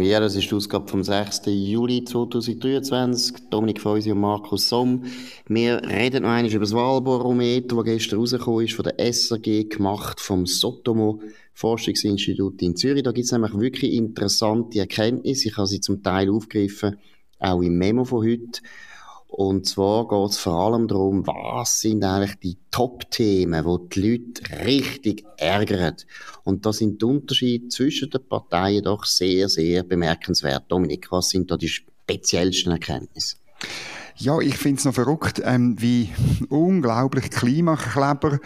Ja, das ist die Ausgabe vom 6. Juli 2023. Dominik Feusi und Markus Somm. Wir reden noch einmal über das Wahlbarometer, das gestern rausgekommen ist, von der SRG gemacht, vom Sotomo Forschungsinstitut in Zürich. Da gibt es nämlich wirklich interessante Erkenntnisse. Ich habe sie zum Teil aufgegriffen, auch im Memo von heute. Und zwar geht es vor allem darum, was sind eigentlich die Top-Themen, die die Leute richtig ärgern. Und da sind die Unterschiede zwischen den Parteien doch sehr, sehr bemerkenswert. Dominik, was sind da die speziellsten Erkenntnisse? Ja, ich finde es noch verrückt, ähm, wie unglaublich Klimakleber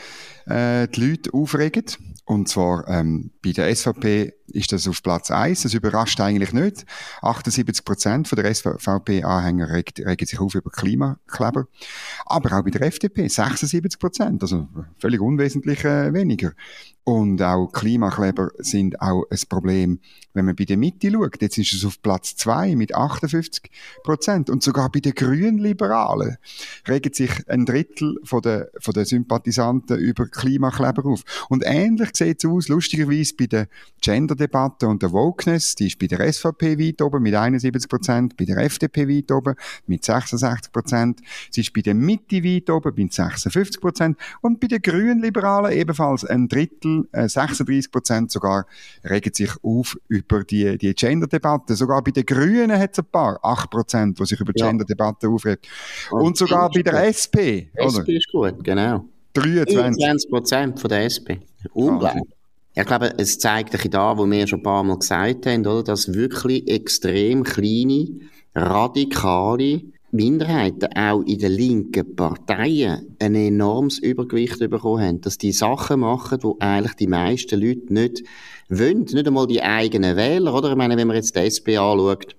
äh, die Leute aufregen. Und zwar ähm, bei der SVP ist das auf Platz eins. Das überrascht eigentlich nicht. 78 Prozent der SVP-Anhänger regen, sich auf über Klimakleber. Aber auch bei der FDP 76 Prozent. Also völlig unwesentlich äh, weniger. Und auch Klimakleber sind auch ein Problem, wenn man bei der Mitte schaut. Jetzt ist es auf Platz zwei mit 58 Prozent. Und sogar bei den Grünliberalen regen sich ein Drittel von der, von der Sympathisanten über Klimakleber auf. Und ähnlich sieht es aus, lustigerweise bei der Gender-Debatte und der Wokeness. Die ist bei der SVP weit oben mit 71 Prozent, bei der FDP weit oben mit 66 Prozent. Sie ist bei der Mitte weit oben mit 56 Prozent. Und bei den Grünliberalen ebenfalls ein Drittel 36 äh, Prozent sogar regen sich auf über die, die Gender-Debatte. Sogar bei den Grünen hat es ein paar, 8 Prozent, die sich über die ja. Gender-Debatte aufregen. Und, Und sogar bei der SP. SP oder? ist gut, genau. 23 Prozent von der SP. Unglaublich. Ich glaube, es zeigt ein da, wo wir schon ein paar Mal gesagt haben, oder, dass wirklich extrem kleine, radikale Minderheiten auch in den linken Parteien ein enormes Übergewicht bekommen haben, dass die Sachen machen, wo eigentlich die meisten Leute nicht wollen, nicht einmal die eigenen Wähler, oder? Ich meine, wenn man jetzt die SP anschaut,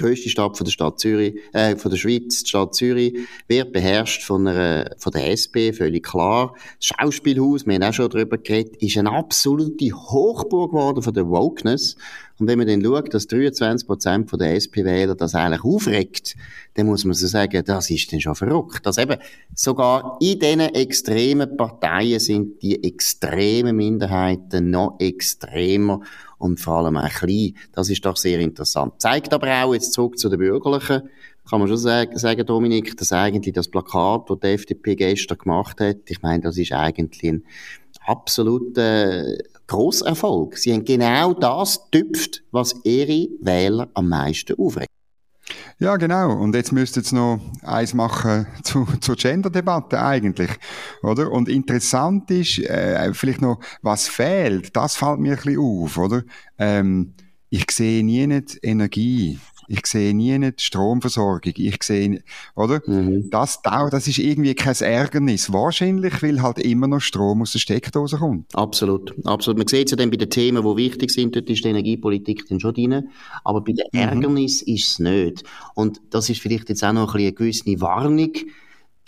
grösste Stadt von der Stadt Zürich, äh, von der Schweiz, die Stadt Zürich, wird beherrscht von, einer, von der SP, völlig klar. Das Schauspielhaus, wir haben auch schon darüber geredet, ist eine absolute Hochburg geworden von der Wokeness. Und wenn man dann schaut, dass 23% der SP-Wähler das eigentlich aufregt, dann muss man so sagen, das ist dann schon verrückt. Dass eben sogar in diesen extremen Parteien sind die extremen Minderheiten noch extremer und vor allem auch klein. Das ist doch sehr interessant. Zeigt aber auch, jetzt zurück zu den Bürgerlichen, kann man schon sagen Dominik, dass eigentlich das Plakat, das die FDP gestern gemacht hat, ich meine, das ist eigentlich ein absoluter Grosserfolg. Sie haben genau das tüpft, was ihre Wähler am meisten aufregt. Ja, genau. Und jetzt müsst ihr jetzt noch eins machen zu, zur Gender-Debatte eigentlich, oder? Und interessant ist, äh, vielleicht noch, was fehlt, das fällt mir ein bisschen auf, oder? Ähm, ich sehe nie nicht Energie ich sehe nie nicht Stromversorgung. Ich sehe, oder? Mhm. Das, das ist irgendwie kein Ärgernis. Wahrscheinlich, weil halt immer noch Strom aus der Steckdose kommt. Absolut. Absolut. Man sieht es ja dann bei den Themen, die wichtig sind, dort ist die Energiepolitik dann schon drin. Aber bei den mhm. Ärgernis ist es nicht. Und das ist vielleicht jetzt auch noch ein eine gewisse Warnung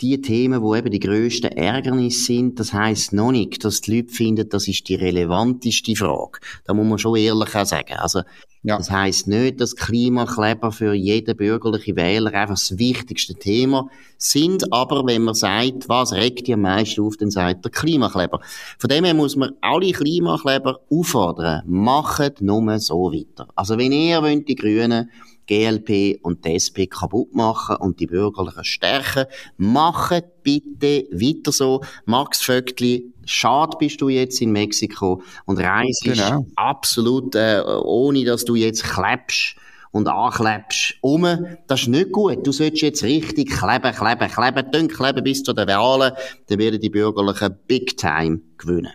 die Themen, wo eben die grössten Ärgernis sind, das heißt noch nicht, dass die Leute finden, das ist die relevanteste Frage. Da muss man schon ehrlich auch sagen. Also, ja. das heißt nicht, dass Klimakleber für jeden bürgerlichen Wähler einfach das wichtigste Thema sind, aber wenn man sagt, was regt die am meisten auf, dann sagt der Klimakleber. Von dem her muss man alle Klimakleber auffordern, macht nur so weiter. Also wenn ihr wollt, die Grünen GLP und die SP kaputt machen und die Bürgerlichen stärken. Macht bitte weiter so. Max Vögtli, schade bist du jetzt in Mexiko und reist genau. absolut, äh, ohne dass du jetzt klebst und anklebst um. Das ist nicht gut. Du solltest jetzt richtig kleben, kleben, kleben, dünn kleben bis zu den Wahlen. Dann werden die Bürgerlichen Big Time gewinnen.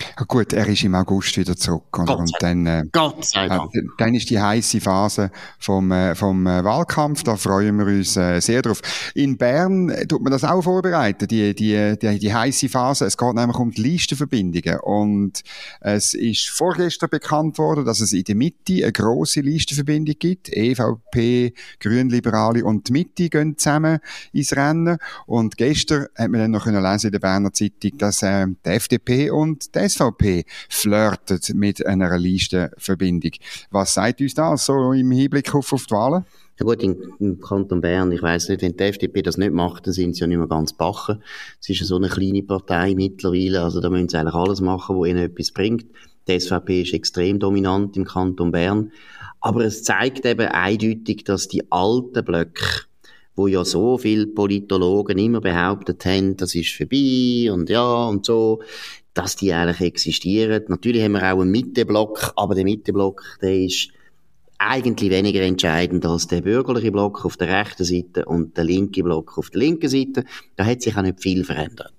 Ja gut, er ist im August wieder zurück. Oder? Und dann, äh, Gott sei Dank. Äh, dann ist die heiße Phase vom, äh, vom äh, Wahlkampf. Da freuen wir uns äh, sehr drauf. In Bern tut man das auch vorbereiten, die, die, die, die heiße Phase. Es geht nämlich um die Listenverbindungen. Und es ist vorgestern bekannt worden, dass es in der Mitte eine grosse Listenverbindung gibt. EVP, Grünliberale und die Mitte gehen zusammen ins Rennen. Und gestern hat man dann noch lesen in der Berner Zeitung, dass die FDP und die SVP SVP flirtet mit einer Listenverbindung. Was sagt uns das so im Hinblick auf, auf die Wahlen? Ja gut, im Kanton Bern, ich weiss nicht, wenn die FDP das nicht macht, dann sind sie ja nicht mehr ganz bachen. Es ist ja so eine kleine Partei mittlerweile, also da müssen sie eigentlich alles machen, wo ihnen etwas bringt. Die SVP ist extrem dominant im Kanton Bern. Aber es zeigt eben eindeutig, dass die alten Blöcke, wo ja so viele Politologen immer behauptet haben, das ist vorbei und ja und so, dass die eigentlich existieren. Natürlich haben wir auch einen Mitteblock, aber der Mitteblock, der ist eigentlich weniger entscheidend als der bürgerliche Block auf der rechten Seite und der linke Block auf der linken Seite. Da hat sich auch nicht viel verändert.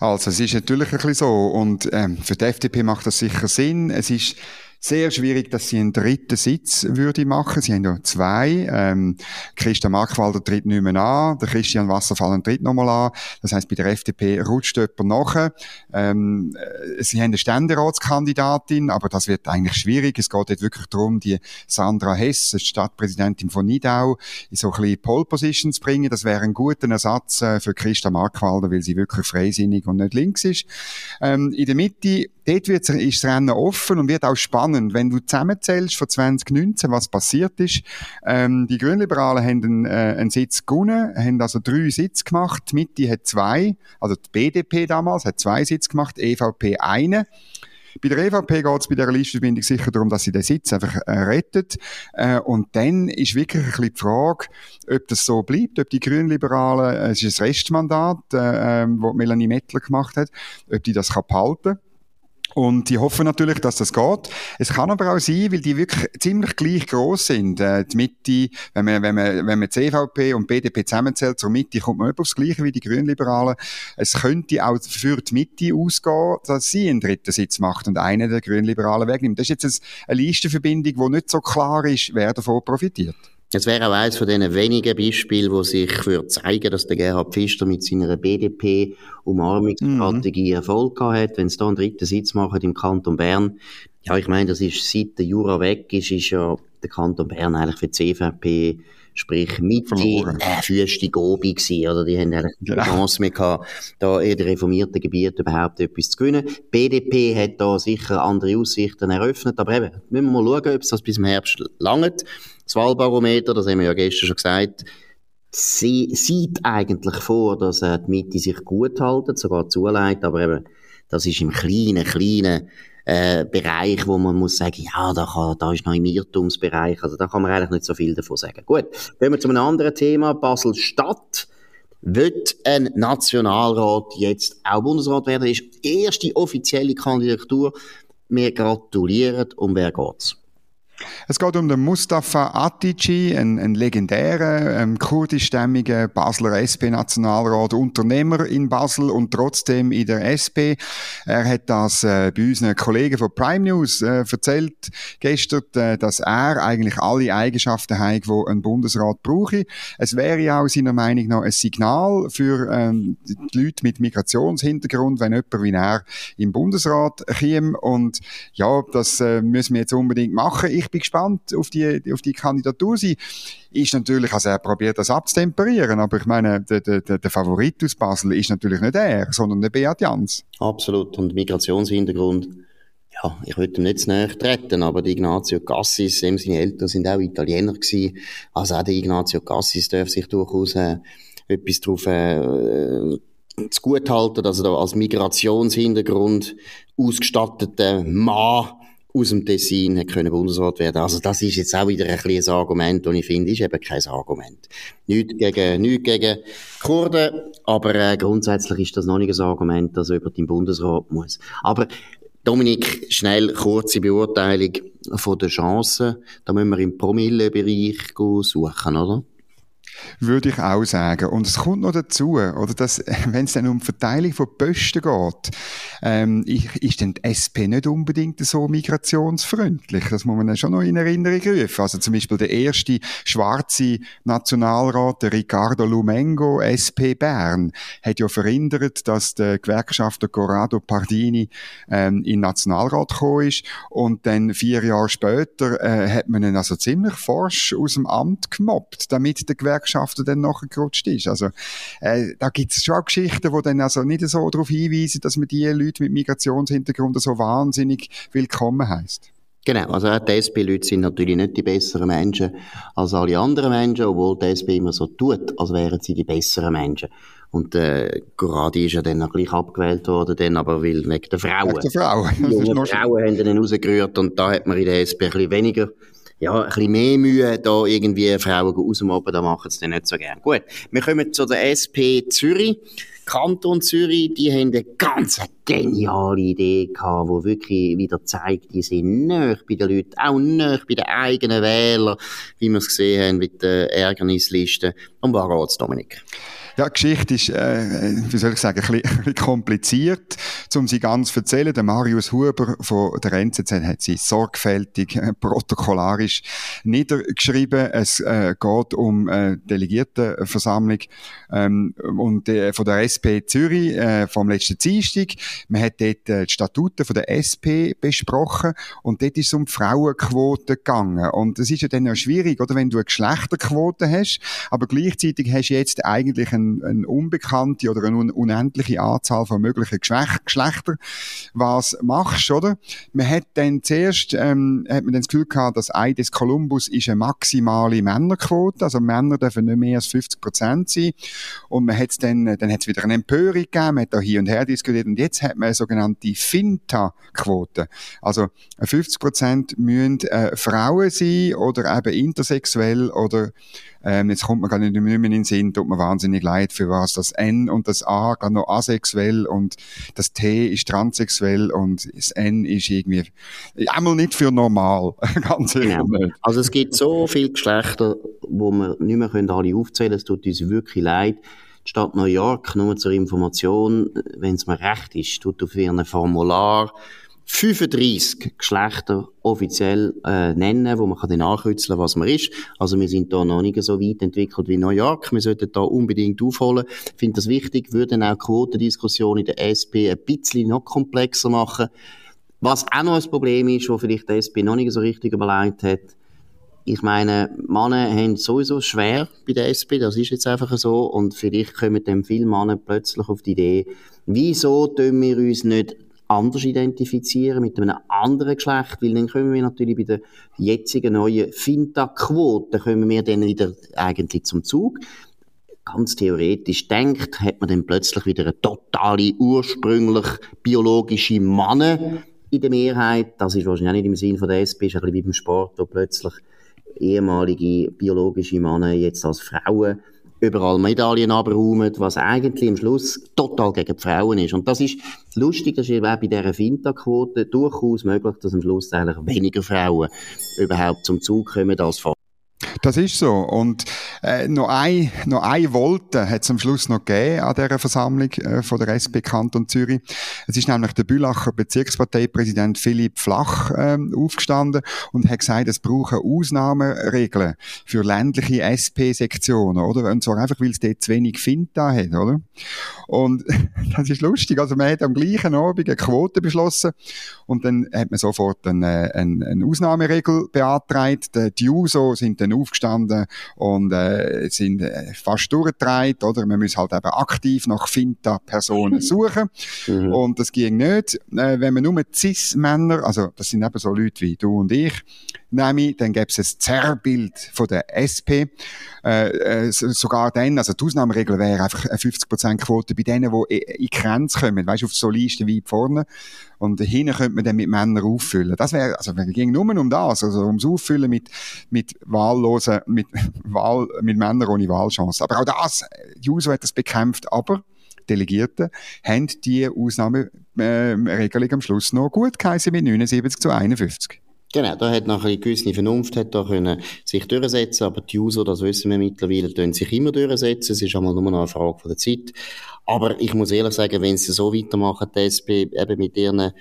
Also es ist natürlich ein bisschen so und ähm, für die FDP macht das sicher Sinn. Es ist sehr schwierig, dass sie einen dritten Sitz würde machen. Sie haben ja zwei. Ähm, Christian Markwalder tritt nicht mehr an, der Christian Wasserfallen tritt nochmal an. Das heißt, bei der FDP rutscht jemand nachher. Ähm, äh, sie haben eine Ständeratskandidatin, aber das wird eigentlich schwierig. Es geht jetzt wirklich darum, die Sandra Hess, Stadtpräsidentin von Nidau, in so ein bisschen Pole Position zu bringen. Das wäre ein guter Ersatz äh, für Christian Markwalder, weil sie wirklich freisinnig und nicht links ist. Ähm, in der Mitte dort wird, ist das Rennen offen und wird auch spannend. Wenn du zusammenzählst von 2019, was passiert ist, ähm, die Grünliberalen haben einen, äh, einen Sitz gewonnen, haben also drei Sitze gemacht, die Mitte hat zwei, also die BDP damals hat zwei Sitze gemacht, EVP eine. Bei der EVP geht es bei dieser Listenverbindung sicher darum, dass sie den Sitz einfach äh, rettet. Äh, und dann ist wirklich ein bisschen die Frage, ob das so bleibt, ob die Grünliberalen, äh, es ist ein Restmandat, äh, äh, Melanie Mettler gemacht hat, ob die das kann behalten kann. Und die hoffen natürlich, dass das geht. Es kann aber auch sein, weil die wirklich ziemlich gleich groß sind. Äh, die Mitte, wenn man, wenn man, wenn man CVP und BDP zusammenzählt, zur Mitte kommt man über aufs Gleiche wie die Grünliberalen. Es könnte auch für die Mitte ausgehen, dass sie einen dritten Sitz macht und einen der Grünliberalen wegnimmt. Das ist jetzt eine Listenverbindung, wo nicht so klar ist, wer davon profitiert. Es wäre auch eines von diesen wenigen Beispielen, wo sich für zeigen, dass der Gerhard Pfister mit seiner BDP-Umarmungsstrategie mhm. Erfolg hat. Wenn es da einen dritten Sitz machen im Kanton Bern, ja, ich meine, das ist seit der Jura weg ist, ist ja der Kanton Bern eigentlich für die CVP sprich mit Verloren. die äh, Füße Gobi gewesen, oder? Die haben eigentlich keine. Chance mehr gehabt, da in den reformierten Gebieten überhaupt etwas zu gewinnen. Die BDP hat da sicher andere Aussichten eröffnet, aber eben, müssen wir mal schauen, ob es das bis zum Herbst langt. Das Wahlbarometer, das haben wir ja gestern schon gesagt, sie sieht eigentlich vor, dass äh, die Mitte sich gut halten, sogar zuleitet, aber eben, das ist im kleinen, kleinen äh, Bereich, wo man muss sagen, ja, da, kann, da ist noch im Irrtumsbereich, also da kann man eigentlich nicht so viel davon sagen. Gut, gehen wir zu einem anderen Thema, Basel-Stadt. Wird ein Nationalrat jetzt auch Bundesrat werden? Das ist die erste offizielle Kandidatur. Wir gratulieren. Um wer geht's? Es geht um den Mustafa Atici, ein, ein legendärer ähm, kurdischstämmiger Basler SP-Nationalrat, Unternehmer in Basel und trotzdem in der SP. Er hat das äh, bei unseren Kollegen von Prime News äh, erzählt gestern, äh, dass er eigentlich alle Eigenschaften hat, die ein Bundesrat brauche. Es wäre ja auch seiner Meinung nach ein Signal für ähm, die Leute mit Migrationshintergrund, wenn jemand wie er im Bundesrat käme. Und ja, das äh, müssen wir jetzt unbedingt machen. Ich bin gespannt auf die, auf die Kandidatur. Sie ist natürlich, also er probiert das abzutemperieren, aber ich meine, der, der, der Favorit aus Basel ist natürlich nicht er, sondern der Beat Jans. Absolut. Und Migrationshintergrund, ja, ich würde ihm nicht zu nahe treten, aber die Ignazio Cassis, seine Eltern sind auch Italiener gewesen. Also auch der Ignazio Cassis darf sich durchaus äh, etwas darauf äh, zu gut halten, dass er da als Migrationshintergrund ausgestatteter Mann aus dem Tessin können Bundesrat werden. Also das ist jetzt auch wieder ein kleines Argument, und ich finde, ist eben kein Argument. Nicht gegen, nicht gegen Kurden, aber äh, grundsätzlich ist das noch nicht ein Argument, dass er über den Bundesrat muss. Aber Dominik, schnell kurze Beurteilung von der Chancen. Da müssen wir im Promillebereich suchen, oder? Würde ich auch sagen. Und es kommt noch dazu, oder dass, wenn es dann um die Verteilung von Posten geht, ähm, ist dann die SP nicht unbedingt so migrationsfreundlich. Das muss man dann schon noch in Erinnerung rufen. Also zum Beispiel der erste schwarze Nationalrat, der Riccardo Lumengo, SP Bern, hat ja verhindert, dass der Gewerkschafter Corrado Pardini ähm, in Nationalrat gekommen ist. Und dann vier Jahre später äh, hat man ihn also ziemlich forsch aus dem Amt gemobbt, damit der Gewerkschafter Gewerkschaften dann nachgerutscht ist. Also, äh, da gibt es schon auch Geschichten, die dann also nicht so darauf hinweisen, dass man die Leute mit Migrationshintergrund so wahnsinnig willkommen heißt. Genau, also die SP-Leute sind natürlich nicht die besseren Menschen als alle anderen Menschen, obwohl die SP immer so tut, als wären sie die besseren Menschen. Und äh, gerade ist ja dann noch gleich abgewählt worden, dann aber weil wegen der Frauen. Wegen der Frauen. Die Frauen haben dann rausgerührt und da hat man in der SP ein bisschen weniger ja, ein bisschen mehr Mühe, da irgendwie Frauen rausmobben, da machen sie dann nicht so gern. Gut, wir kommen zu der SP Zürich. Kanton Zürich, die haben eine ganz geniale Idee gehabt, die wirklich wieder zeigt, die sind näher bei den Leuten, auch näher bei den eigenen Wählern, wie wir es gesehen haben mit den Ärgernislisten. Um was geht's, Dominik? Ja, die Geschichte ist, äh, wie soll ich sagen, ein bisschen, kompliziert, um sie ganz zu erzählen. Der Marius Huber von der NZZ hat sie sorgfältig, äh, protokollarisch niedergeschrieben. Es äh, geht um äh, Delegiertenversammlung ähm, und äh, von der SP Zürich äh, vom letzten Dienstag. Man hat dort äh, die Statuten von der SP besprochen und dort ist es um die Frauenquote gegangen. Und es ist ja dann auch schwierig, oder, wenn du eine Geschlechterquote hast, aber gleichzeitig hast du jetzt eigentlich ein eine, eine unbekannte oder eine unendliche Anzahl von möglichen Geschlechtern was machst, oder? Man hat dann zuerst, ähm, hat man dann das Gefühl gehabt, dass Eides Columbus ist eine maximale Männerquote, also Männer dürfen nicht mehr als 50 Prozent sein. Und man hat dann, dann hat es wieder eine Empörung gegeben, man hat da hier und her diskutiert und jetzt hat man eine sogenannte Finta-Quote. Also 50 Prozent müssen äh, Frauen sein oder eben intersexuell oder ähm, jetzt kommt man gar nicht mehr in den Sinn, tut mir wahnsinnig leid, für was das N und das A gerade noch asexuell und das T ist transsexuell und das N ist irgendwie einmal nicht für normal, ganz genau. nicht. Also es gibt so viele Geschlechter, wo wir nicht mehr können alle aufzählen können, es tut uns wirklich leid. Die Stadt New York, nur zur Information, wenn es mir recht ist, tut auf ihrem Formular 35 Geschlechter offiziell äh, nennen, wo man kann dann ankürzeln, was man ist. Also wir sind da noch nicht so weit entwickelt wie New York. Wir sollten da unbedingt aufholen. Ich finde das wichtig, würde auch Quotendiskussion in der SP ein bisschen noch komplexer machen. Was auch noch ein Problem ist, wo vielleicht die SP noch nicht so richtig überlegt hat, ich meine, Männer haben sowieso schwer bei der SP, das ist jetzt einfach so, und vielleicht kommen dann viele Männer plötzlich auf die Idee, wieso tun wir uns nicht anders identifizieren, mit einem anderen Geschlecht, weil dann kommen wir natürlich bei der jetzigen neuen Finta-Quote, kommen wir dann wieder eigentlich zum Zug. Ganz theoretisch denkt, hat man dann plötzlich wieder eine totale, ursprünglich biologische Mann in der Mehrheit. Das ist wahrscheinlich auch nicht im Sinn von der SP, ist ein bisschen wie beim Sport, wo plötzlich ehemalige biologische Männer jetzt als Frauen überall Medaillen abräumen, was eigentlich am Schluss total gegen die Frauen ist. Und das ist lustig, das ist auch bei dieser Finta-Quote durchaus möglich, dass am Schluss eigentlich weniger Frauen überhaupt zum Zug kommen als vor. Das ist so. Und äh, noch ein, noch ein Wolte hat es am Schluss noch gegeben an dieser Versammlung äh, von der SP Kanton Zürich. Es ist nämlich der Bülacher Bezirksparteipräsident Philipp Flach äh, aufgestanden und hat gesagt, es brauchen Ausnahmeregeln für ländliche SP-Sektionen, oder? Und zwar einfach, weil es dort zu wenig Finta hat, oder? Und das ist lustig. Also man hat am gleichen Abend eine Quote beschlossen und dann hat man sofort eine, eine, eine Ausnahmeregel beantragt. Die USO sind dann aufgestanden und äh, sind äh, fast durchgedreht, oder? Man muss halt eben aktiv nach Finta-Personen suchen. Mhm. Und das ging nicht, äh, wenn man nur Cis-Männer, also das sind eben so Leute wie du und ich, nehme, dann gäbe es ein Zerrbild von der SP. Äh, äh, sogar dann, also die Ausnahmeregel wäre einfach eine 50%-Quote bei denen, die in Grenze kommen, weißt du, auf so Listen weit vorne. Und hinten könnte man dann mit Männern auffüllen. Das wäre, also, es ging nur um das, also ums Auffüllen mit, mit wahllosen, mit Wahl, mit Männern ohne Wahlchance. Aber auch das, Juso hat das bekämpft, aber Delegierte haben die Ausnahmeregelung äh, am Schluss noch gut geheißen mit 79 zu 51. Genau, da hat nachher eine gewisse Vernunft hat da können sich durchsetzen, aber die User, das wissen wir mittlerweile, tun sich immer durchsetzen. Es ist einmal nur noch eine Frage von der Zeit. Aber ich muss ehrlich sagen, wenn sie so weitermachen, die SP, eben mit ihren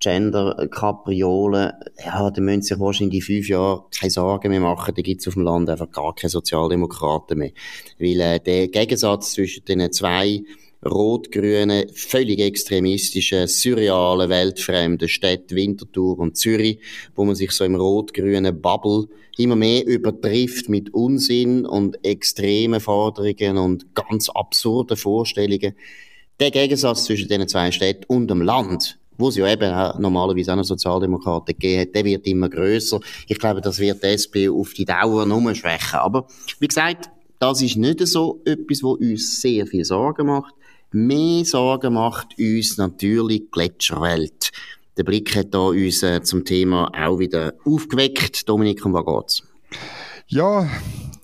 Gender-Kapriolen, ja, dann müssen sie sich wahrscheinlich in fünf Jahren keine Sorgen mehr machen, da gibt es auf dem Land einfach gar keine Sozialdemokraten mehr. Weil äh, der Gegensatz zwischen den zwei rot-grünen, völlig extremistischen, surrealen, weltfremden Städten Winterthur und Zürich, wo man sich so im rot-grünen Bubble immer mehr übertrifft mit Unsinn und extremen Forderungen und ganz absurden Vorstellungen. Der Gegensatz zwischen diesen zwei Städten und dem Land, wo es ja eben auch normalerweise auch noch Sozialdemokraten gegeben hat, der wird immer grösser. Ich glaube, das wird die SP auf die Dauer nur schwächen. Aber wie gesagt, das ist nicht so etwas, was uns sehr viel Sorgen macht. Mehr Sorgen macht uns natürlich die Gletscherwelt. Der Blick hat da uns äh, zum Thema auch wieder aufgeweckt. Dominik, um was geht's? Ja,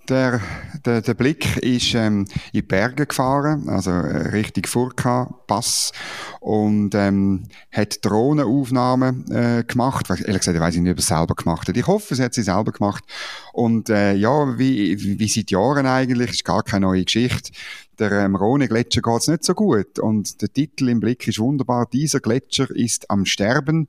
der, der, der Blick ist ähm, in die Berge gefahren, also äh, Richtung Furka-Pass und ähm, hat Drohnenaufnahmen äh, gemacht. Ehrlich gesagt, ich weiß nicht, ob er es selber gemacht hat. Ich hoffe, sie hat sie selber gemacht. Und äh, ja, wie, wie seit Jahren eigentlich, ist gar keine neue Geschichte. Der ähm, Rhone-Gletscher geht's nicht so gut. Und der Titel im Blick ist wunderbar. Dieser Gletscher ist am Sterben.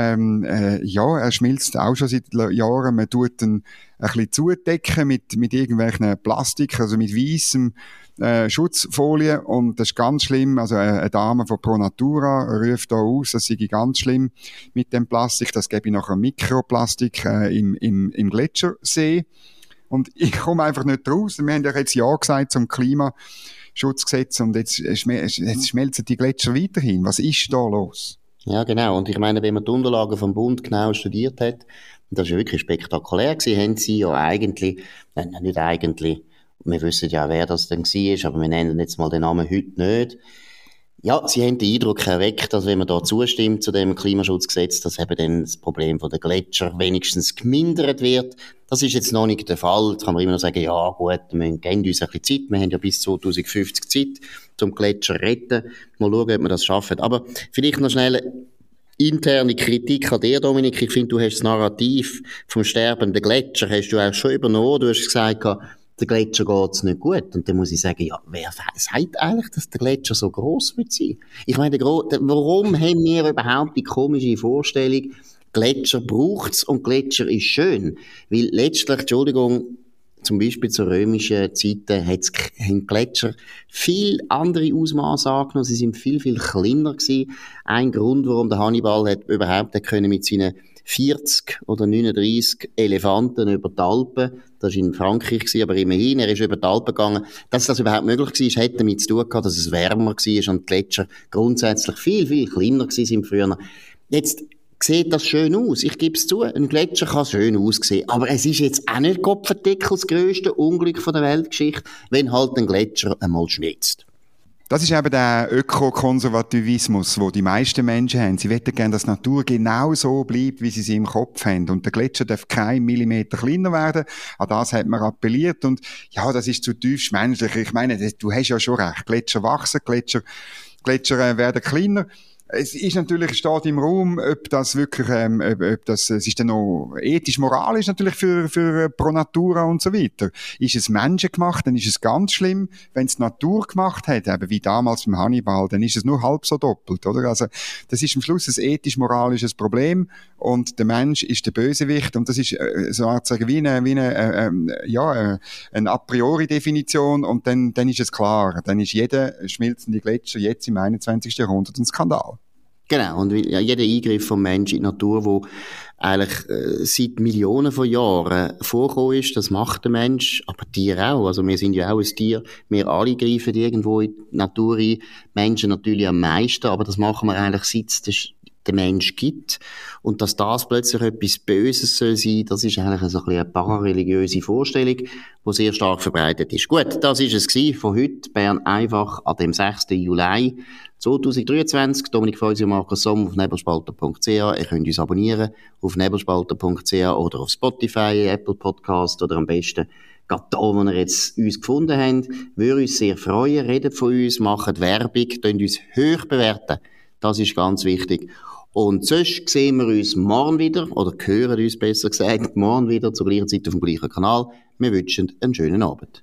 Ähm, äh, ja, er schmilzt auch schon seit Jahren. Man tut ihn ein bisschen zudecken mit, mit irgendwelchen Plastik, also mit weißem äh, Schutzfolie. Und das ist ganz schlimm. Also äh, eine Dame von Pro Natura ruft da aus, das sei ganz schlimm mit dem Plastik. Das gebe ich nachher Mikroplastik äh, im, im, im Gletschersee. Und ich komme einfach nicht raus. Wir haben ja jetzt Ja gesagt zum Klimaschutzgesetz und jetzt, jetzt schmelzen die Gletscher weiterhin. Was ist da los? Ja, genau. Und ich meine, wenn man die Unterlagen vom Bund genau studiert hat, das ist wirklich spektakulär gewesen, haben sie ja eigentlich, nein, nicht eigentlich, wir wissen ja, wer das denn war, aber wir nennen jetzt mal den Namen heute nicht, ja, sie haben den Eindruck erweckt, dass wenn man da zustimmt zu dem Klimaschutzgesetz, dass eben dann das Problem von der Gletscher wenigstens gemindert wird. Das ist jetzt noch nicht der Fall. Jetzt kann man immer noch sagen, ja gut, wir geben uns ein bisschen Zeit. Wir haben ja bis 2050 Zeit, zum Gletscher zu retten. Mal schauen, ob wir das schaffen. Aber vielleicht noch schnell interne Kritik an dir, Dominik. Ich finde, du hast das Narrativ vom sterbenden Gletscher hast du auch schon übernommen. Du hast gesagt, der Gletscher geht's nicht gut. Und dann muss ich sagen, ja, wer sagt eigentlich, dass der Gletscher so groß wird sein? Ich meine, warum haben wir überhaupt die komische Vorstellung, Gletscher braucht's und Gletscher ist schön? Weil letztlich, Entschuldigung, zum Beispiel zu römischen Zeiten haben Gletscher viel andere Ausmaße angenommen. Sie sind viel, viel kleiner gewesen. Ein Grund, warum der Hannibal hat überhaupt können mit seinen 40 oder 39 Elefanten über die Alpen. Das war in Frankreich, aber immerhin, er ist über die Alpen gegangen. Dass das überhaupt möglich war, hätte damit zu tun gehabt, dass es wärmer war und die Gletscher grundsätzlich viel, viel kleiner waren früher. Jetzt sieht das schön aus. Ich gebe es zu, ein Gletscher kann schön aussehen. Aber es ist jetzt auch nicht Kopfendeckel das grösste Unglück der Weltgeschichte, wenn halt ein Gletscher einmal schmilzt. Das ist eben der Ökokonservativismus, wo die meisten Menschen haben. Sie möchten gerne, dass die Natur genau so bleibt, wie sie sie im Kopf haben. Und der Gletscher darf kein Millimeter kleiner werden. An das hat man appelliert. Und ja, das ist zutiefst menschlich. Ich meine, du hast ja schon recht. Gletscher wachsen, Gletscher, Gletscher äh, werden kleiner. Es ist natürlich, steht im Raum, ob das wirklich, ähm, ob, ob das, es ist dann noch ethisch, moralisch natürlich für, für äh, Pro Natura und so weiter. Ist es Menschen gemacht, dann ist es ganz schlimm. Wenn es Natur gemacht hat, eben wie damals beim Hannibal, dann ist es nur halb so doppelt, oder? Also, das ist am Schluss ein ethisch-moralisches Problem und der Mensch ist der Bösewicht und das ist, äh, sozusagen wie eine, wie eine, äh, äh, ja, eine a priori Definition und dann, dann ist es klar. Dann ist jeder schmilzende Gletscher jetzt im 21. Jahrhundert ein Skandal. Genau, und jeder Eingriff vom Menschen in die Natur, wo eigentlich äh, seit Millionen von Jahren vorgekommen ist, das macht der Mensch, aber Tiere auch. Also wir sind ja auch ein Tier, wir alle greifen irgendwo in die Natur ein, Menschen natürlich am meisten, aber das machen wir eigentlich seit es den Mensch gibt. Und dass das plötzlich etwas Böses soll sein, das ist eigentlich so ein eine parareligiöse Vorstellung, die sehr stark verbreitet ist. Gut, das ist es von heute. Bern einfach an dem 6. Juli 2023, Dominik Feusi und Markus Somm auf nebelspalter.ch. Ihr könnt uns abonnieren auf nebelspalter.ch oder auf Spotify, Apple Podcast oder am besten gerade da, wo ihr jetzt uns gefunden habt. Würde uns sehr freuen. Redet von uns, macht Werbung, könnt uns hoch bewerten. Das ist ganz wichtig. Und sonst sehen wir uns morgen wieder, oder hören uns besser gesagt, morgen wieder zur gleichen Zeit auf dem gleichen Kanal. Wir wünschen einen schönen Abend.